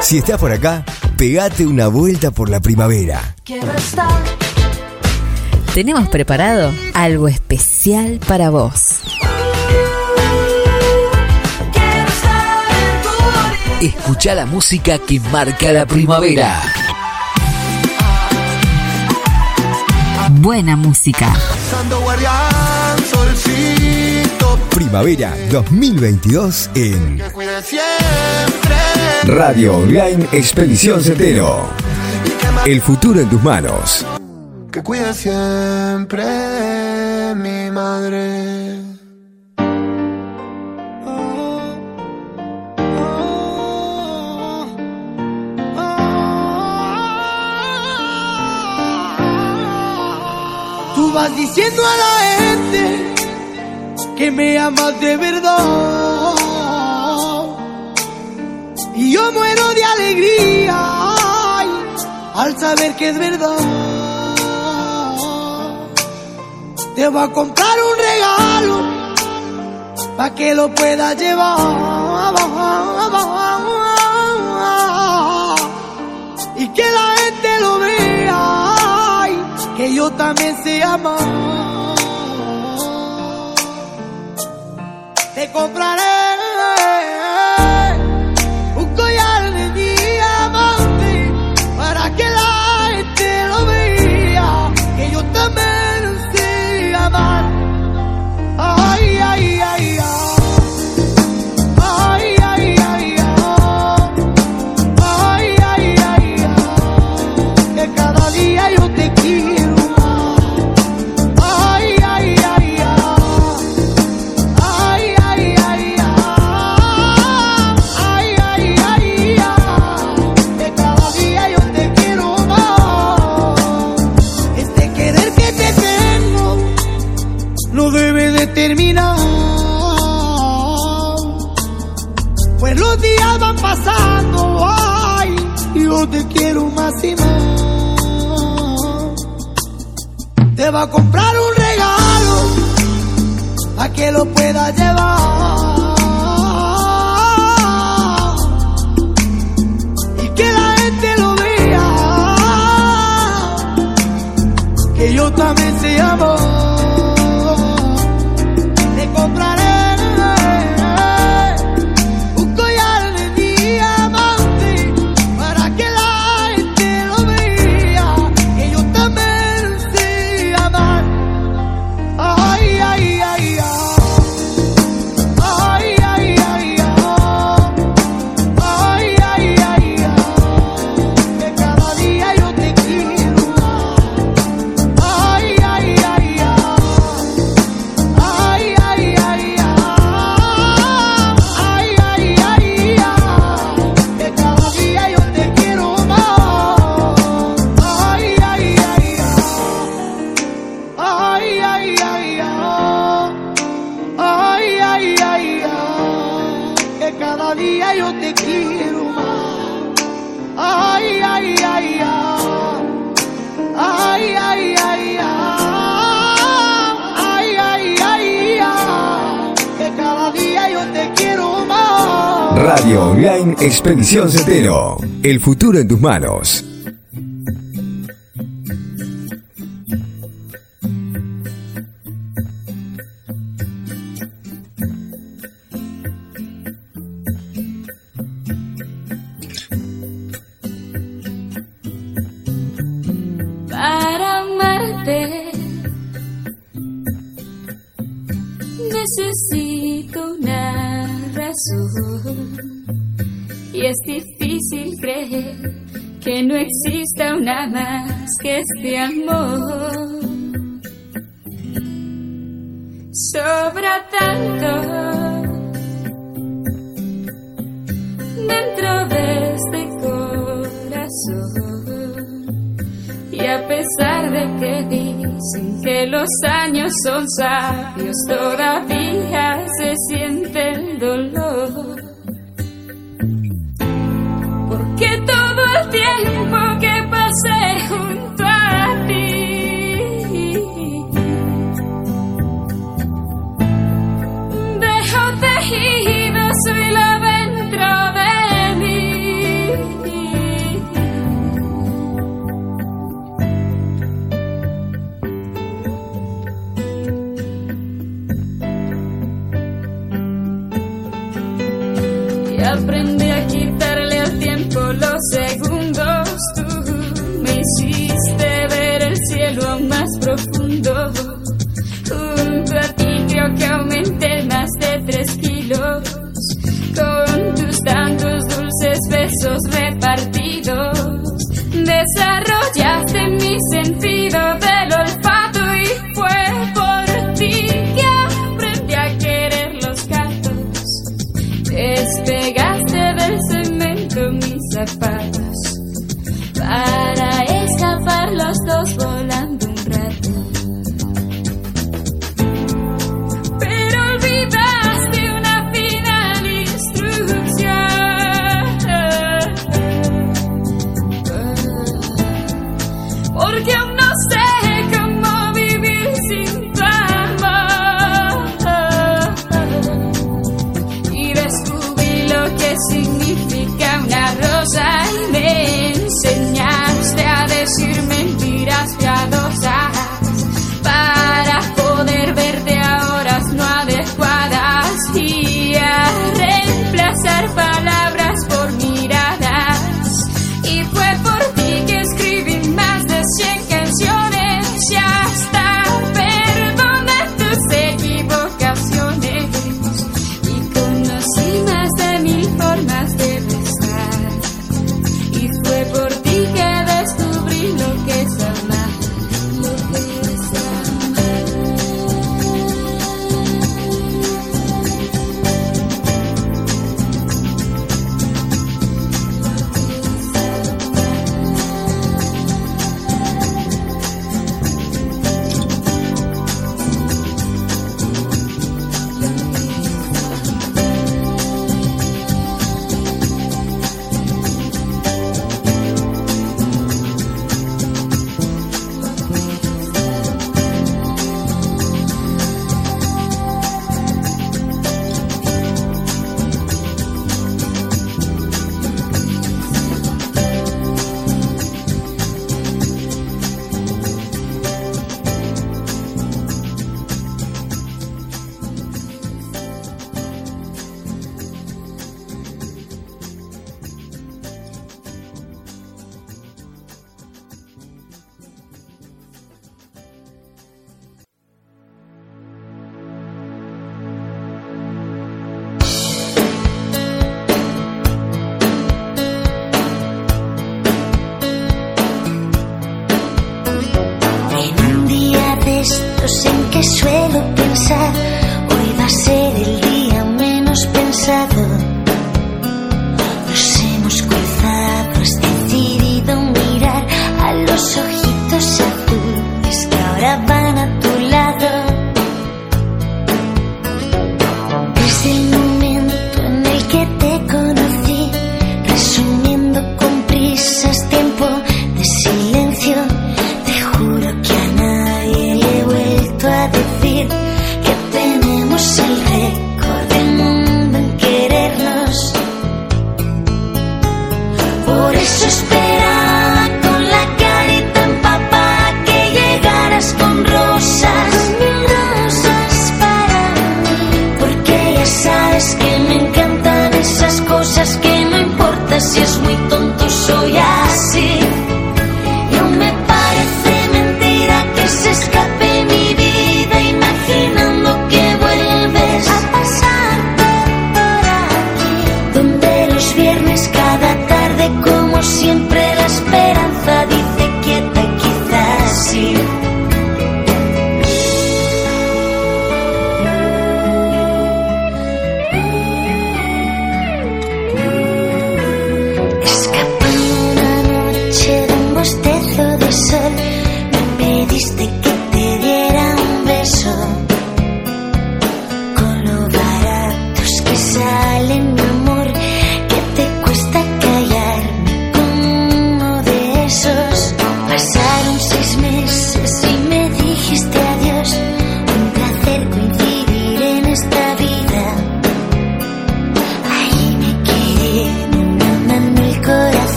Si estás por acá, pegate una vuelta por la primavera. Tenemos preparado algo especial para vos. Escucha la música que marca la primavera. Buena música. Primavera 2022 en Radio Online Expedición Centeno. El futuro en tus manos. Que cuida siempre mi madre. Tú vas diciendo a la gente que me amas de verdad. Y yo muero de alegría al saber que es verdad. Te voy a comprar un regalo para que lo puedas llevar. Y que la gente lo vea, que yo también sé amar. Compraré a comprar un regalo a que lo pueda llevar. Y que la gente lo vea que yo también se amo Radio Online Expedición Centeno. El futuro en tus manos. Dicen que los años son sabios, profundo. Junto a ti creo que aumenté más de tres kilos. Con tus tantos dulces besos repartidos, desarrollaste mi sentido del olfato.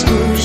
stood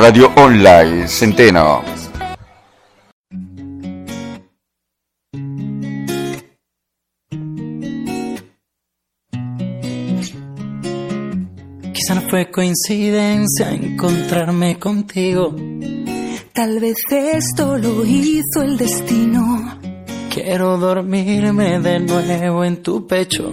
Radio Online Centeno. Quizá no fue coincidencia encontrarme contigo. Tal vez esto lo hizo el destino. Quiero dormirme de nuevo en tu pecho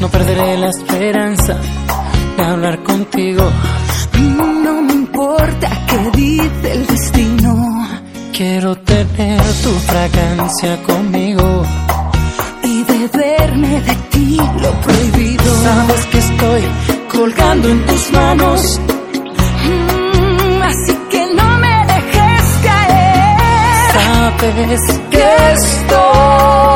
No perderé la esperanza de hablar contigo. No me importa qué dice el destino. Quiero tener tu fragancia conmigo y beberme de ti lo prohibido. Sabes que estoy colgando en tus manos. Mm, así que no me dejes caer. Sabes que estoy.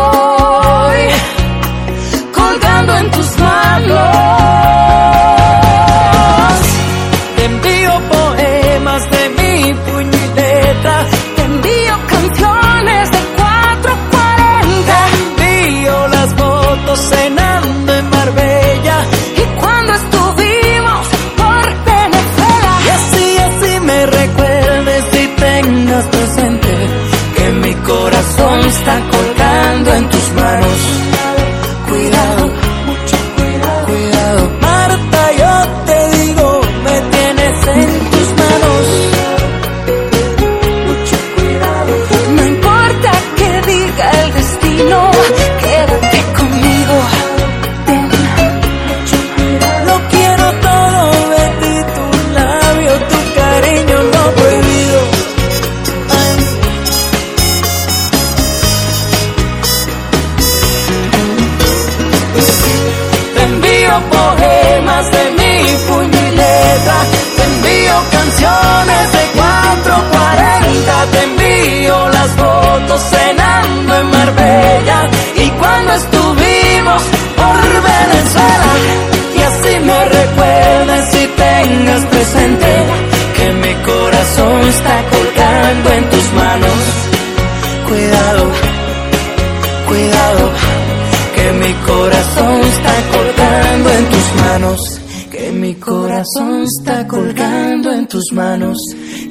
corazón está colgando en tus manos.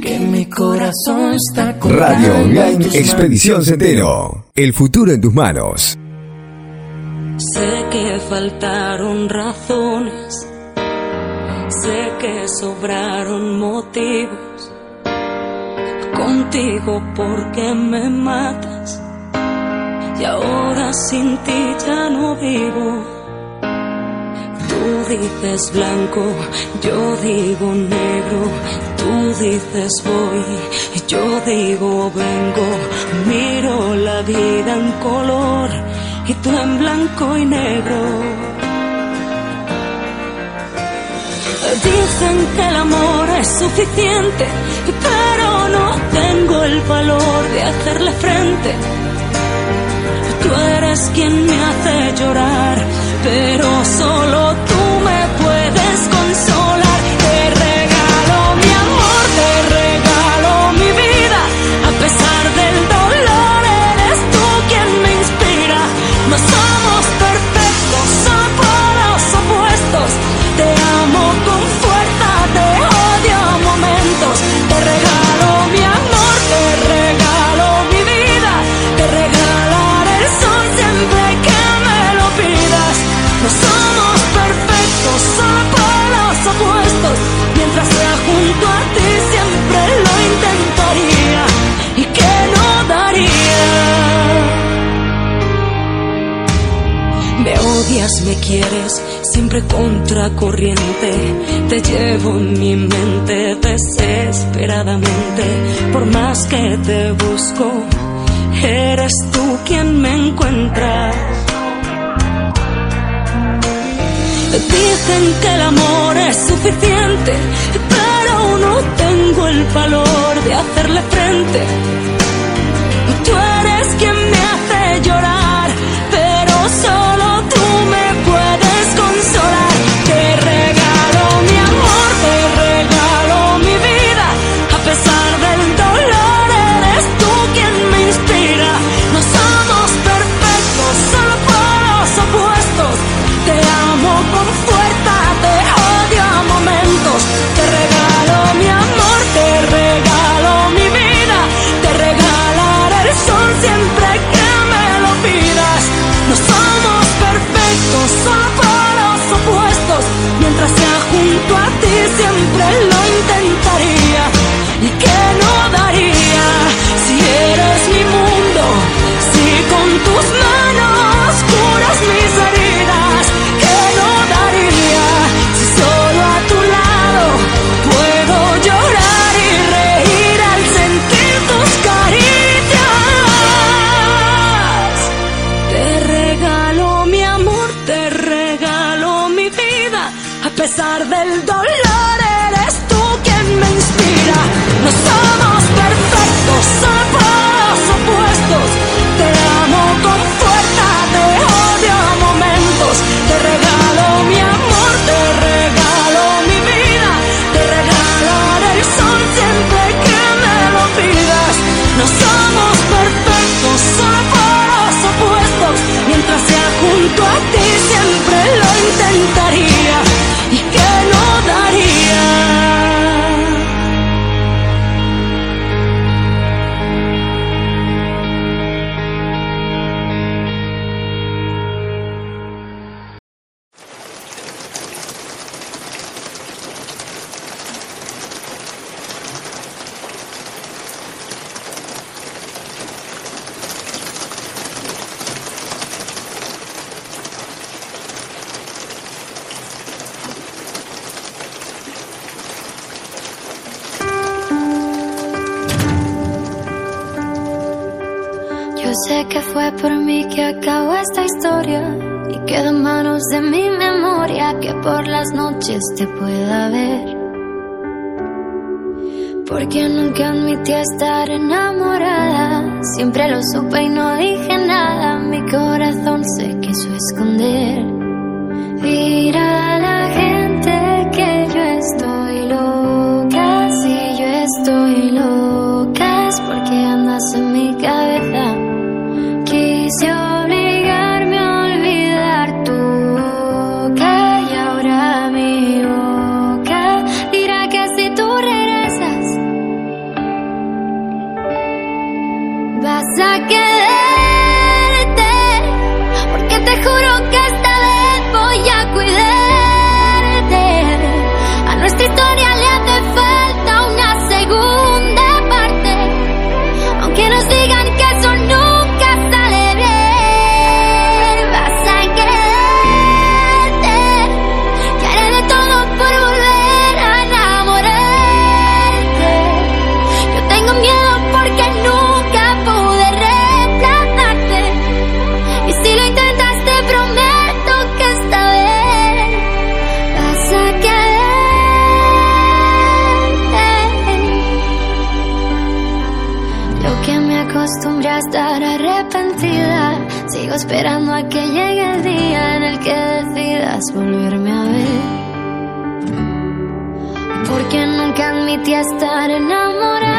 Que mi corazón está colgando. Radio Online tus Expedición Sendero. El futuro en tus manos. Sé que faltaron razones. Sé que sobraron motivos. Contigo porque me matas. Y ahora sin ti ya no vivo Tú dices blanco, yo digo negro. Tú dices voy, yo digo vengo. Miro la vida en color y tú en blanco y negro. Dicen que el amor es suficiente, pero no tengo el valor de hacerle frente. Tú eres quien me hace llorar, pero solo Dicen que el amor es suficiente, pero no tengo el valor de hacerle frente. sé que fue por mí que acabó esta historia y queda en manos de mi memoria que por las noches te pueda ver. Porque nunca admití estar enamorada, siempre lo supe y no dije nada, mi corazón se quiso esconder. A quererte, porque te juro que esperando a que llegue el día en el que decidas volverme a ver. Porque nunca admití estar enamorada.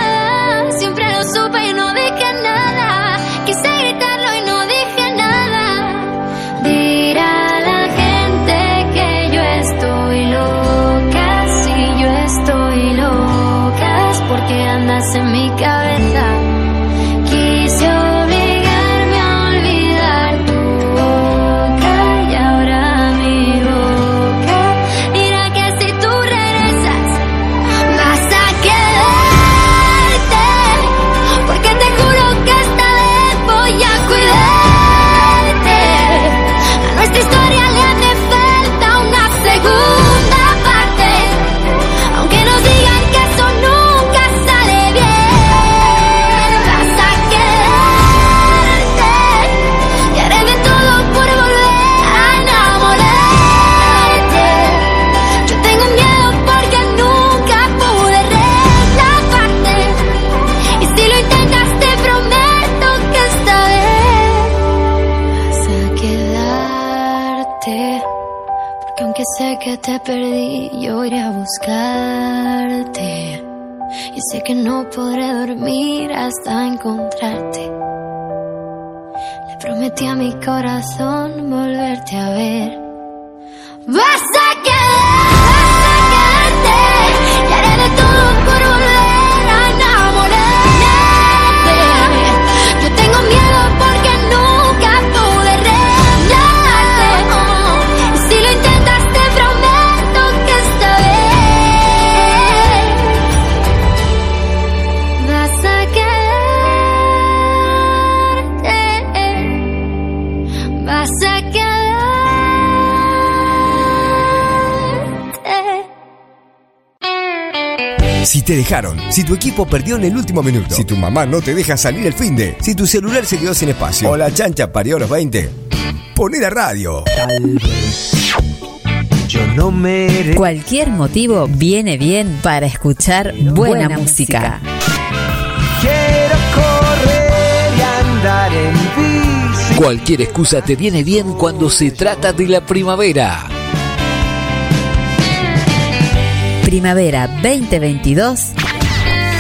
Te dejaron, si tu equipo perdió en el último minuto, si tu mamá no te deja salir el fin de, si tu celular se quedó sin espacio o la chancha parió a los 20, poné la radio. Yo no me Cualquier motivo viene bien para escuchar buena, Buena música. quiero correr y andar en bici. Cualquier excusa te viene bien cuando se trata de la primavera. Primavera 2022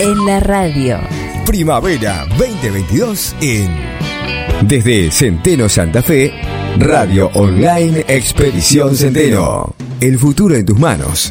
en la radio. Primavera 2022 en Desde Centeno Santa Fe, Radio Online Expedición Centeno. El futuro en tus manos.